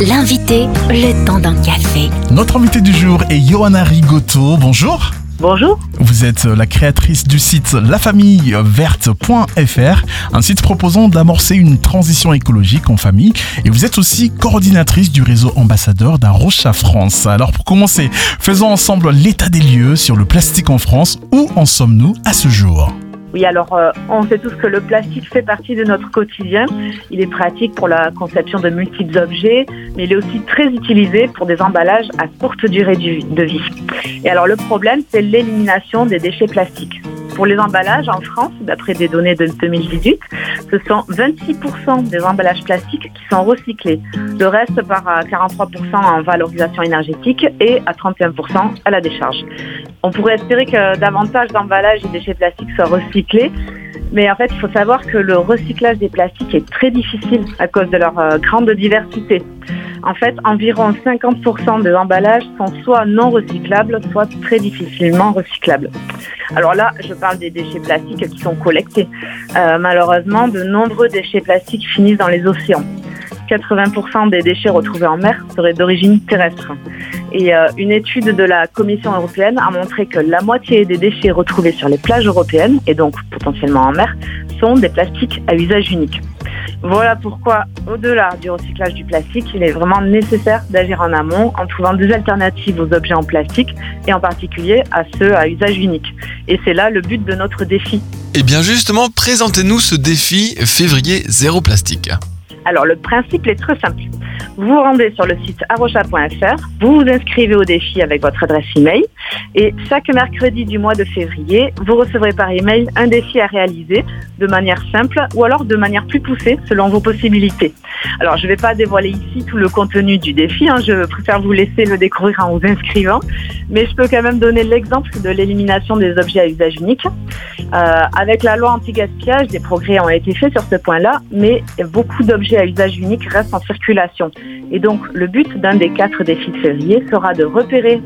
L'invité, le temps d'un café. Notre invité du jour est Johanna Rigoto. Bonjour. Bonjour. Vous êtes la créatrice du site lafamilleverte.fr, un site proposant d'amorcer une transition écologique en famille. Et vous êtes aussi coordinatrice du réseau ambassadeur d'Arocha France. Alors pour commencer, faisons ensemble l'état des lieux sur le plastique en France. Où en sommes-nous à ce jour? Oui, alors euh, on sait tous que le plastique fait partie de notre quotidien. Il est pratique pour la conception de multiples objets, mais il est aussi très utilisé pour des emballages à courte durée de vie. Et alors le problème, c'est l'élimination des déchets plastiques. Pour les emballages en France, d'après des données de 2018, ce sont 26% des emballages plastiques qui sont recyclés. Le reste part à 43% en valorisation énergétique et à 31% à la décharge. On pourrait espérer que davantage d'emballages et déchets plastiques soient recyclés, mais en fait, il faut savoir que le recyclage des plastiques est très difficile à cause de leur euh, grande diversité. En fait, environ 50% des emballages sont soit non recyclables, soit très difficilement recyclables. Alors là, je parle des déchets plastiques qui sont collectés. Euh, malheureusement, de nombreux déchets plastiques finissent dans les océans. 80% des déchets retrouvés en mer seraient d'origine terrestre. Et euh, une étude de la Commission européenne a montré que la moitié des déchets retrouvés sur les plages européennes, et donc potentiellement en mer, sont des plastiques à usage unique. Voilà pourquoi, au-delà du recyclage du plastique, il est vraiment nécessaire d'agir en amont en trouvant des alternatives aux objets en plastique et en particulier à ceux à usage unique. Et c'est là le but de notre défi. Et eh bien justement, présentez-nous ce défi février zéro plastique. Alors le principe est très simple. Vous vous rendez sur le site arocha.fr, vous vous inscrivez au défi avec votre adresse email et chaque mercredi du mois de février, vous recevrez par email un défi à réaliser de manière simple ou alors de manière plus poussée selon vos possibilités. Alors je ne vais pas dévoiler ici tout le contenu du défi, hein, je préfère vous laisser le découvrir en vous inscrivant, mais je peux quand même donner l'exemple de l'élimination des objets à usage unique. Euh, avec la loi anti-gaspillage, des progrès ont été faits sur ce point-là, mais beaucoup d'objets à usage unique restent en circulation. Et donc, le but d'un des quatre défis de février sera de repérer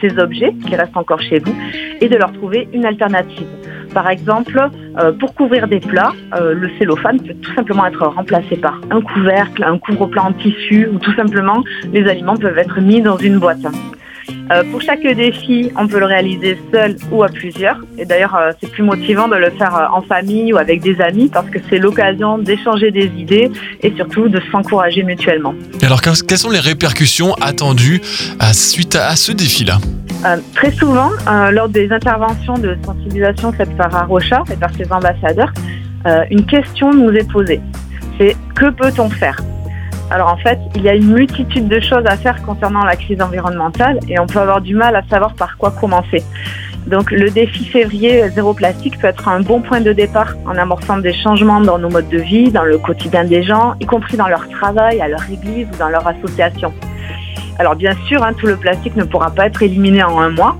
ces, objets qui restent encore chez vous et de leur trouver une alternative. Par exemple, euh, pour couvrir des plats, euh, le cellophane peut tout simplement être remplacé par un couvercle, un couvre-plat en tissu ou tout simplement les aliments peuvent être mis dans une boîte. Euh, pour chaque défi, on peut le réaliser seul ou à plusieurs. Et d'ailleurs, euh, c'est plus motivant de le faire euh, en famille ou avec des amis parce que c'est l'occasion d'échanger des idées et surtout de s'encourager mutuellement. alors, quelles sont les répercussions attendues suite à, ce défi-là? Très souvent, lors des interventions de sensibilisation faites par Arocha et par ses ambassadeurs, une question nous est posée. C'est que peut-on faire? Alors en fait, il y a une multitude de choses à faire concernant la crise environnementale et on peut avoir du mal à savoir par quoi commencer. Donc le défi février zéro plastique peut être un bon point de départ en amorçant des changements dans nos modes de vie, dans le quotidien des gens, y compris dans leur travail, à leur église ou dans leur association. Alors bien sûr, hein, tout le plastique ne pourra pas être éliminé en un mois,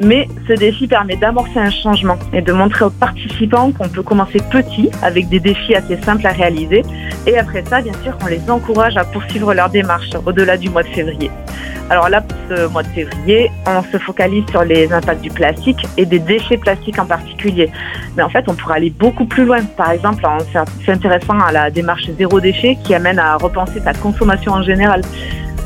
mais ce défi permet d'amorcer un changement et de montrer aux participants qu'on peut commencer petit avec des défis assez simples à réaliser. Et après ça, bien sûr, on les encourage à poursuivre leur démarche au-delà du mois de février. Alors là, pour ce mois de février, on se focalise sur les impacts du plastique et des déchets plastiques en particulier. Mais en fait, on pourrait aller beaucoup plus loin. Par exemple, en s'intéressant à la démarche zéro déchet qui amène à repenser sa consommation en général.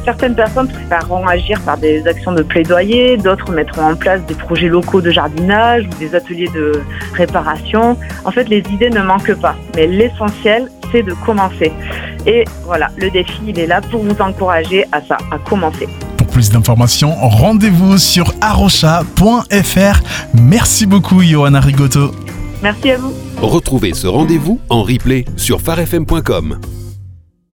Certaines personnes préféreront agir par des actions de plaidoyer, d'autres mettront en place des projets locaux de jardinage ou des ateliers de réparation. En fait, les idées ne manquent pas, mais l'essentiel, c'est de commencer. Et voilà, le défi, il est là pour vous encourager à ça, à commencer. Pour plus d'informations, rendez-vous sur arrocha.fr. Merci beaucoup, Johanna Rigoto. Merci à vous. Retrouvez ce rendez-vous en replay sur farfm.com.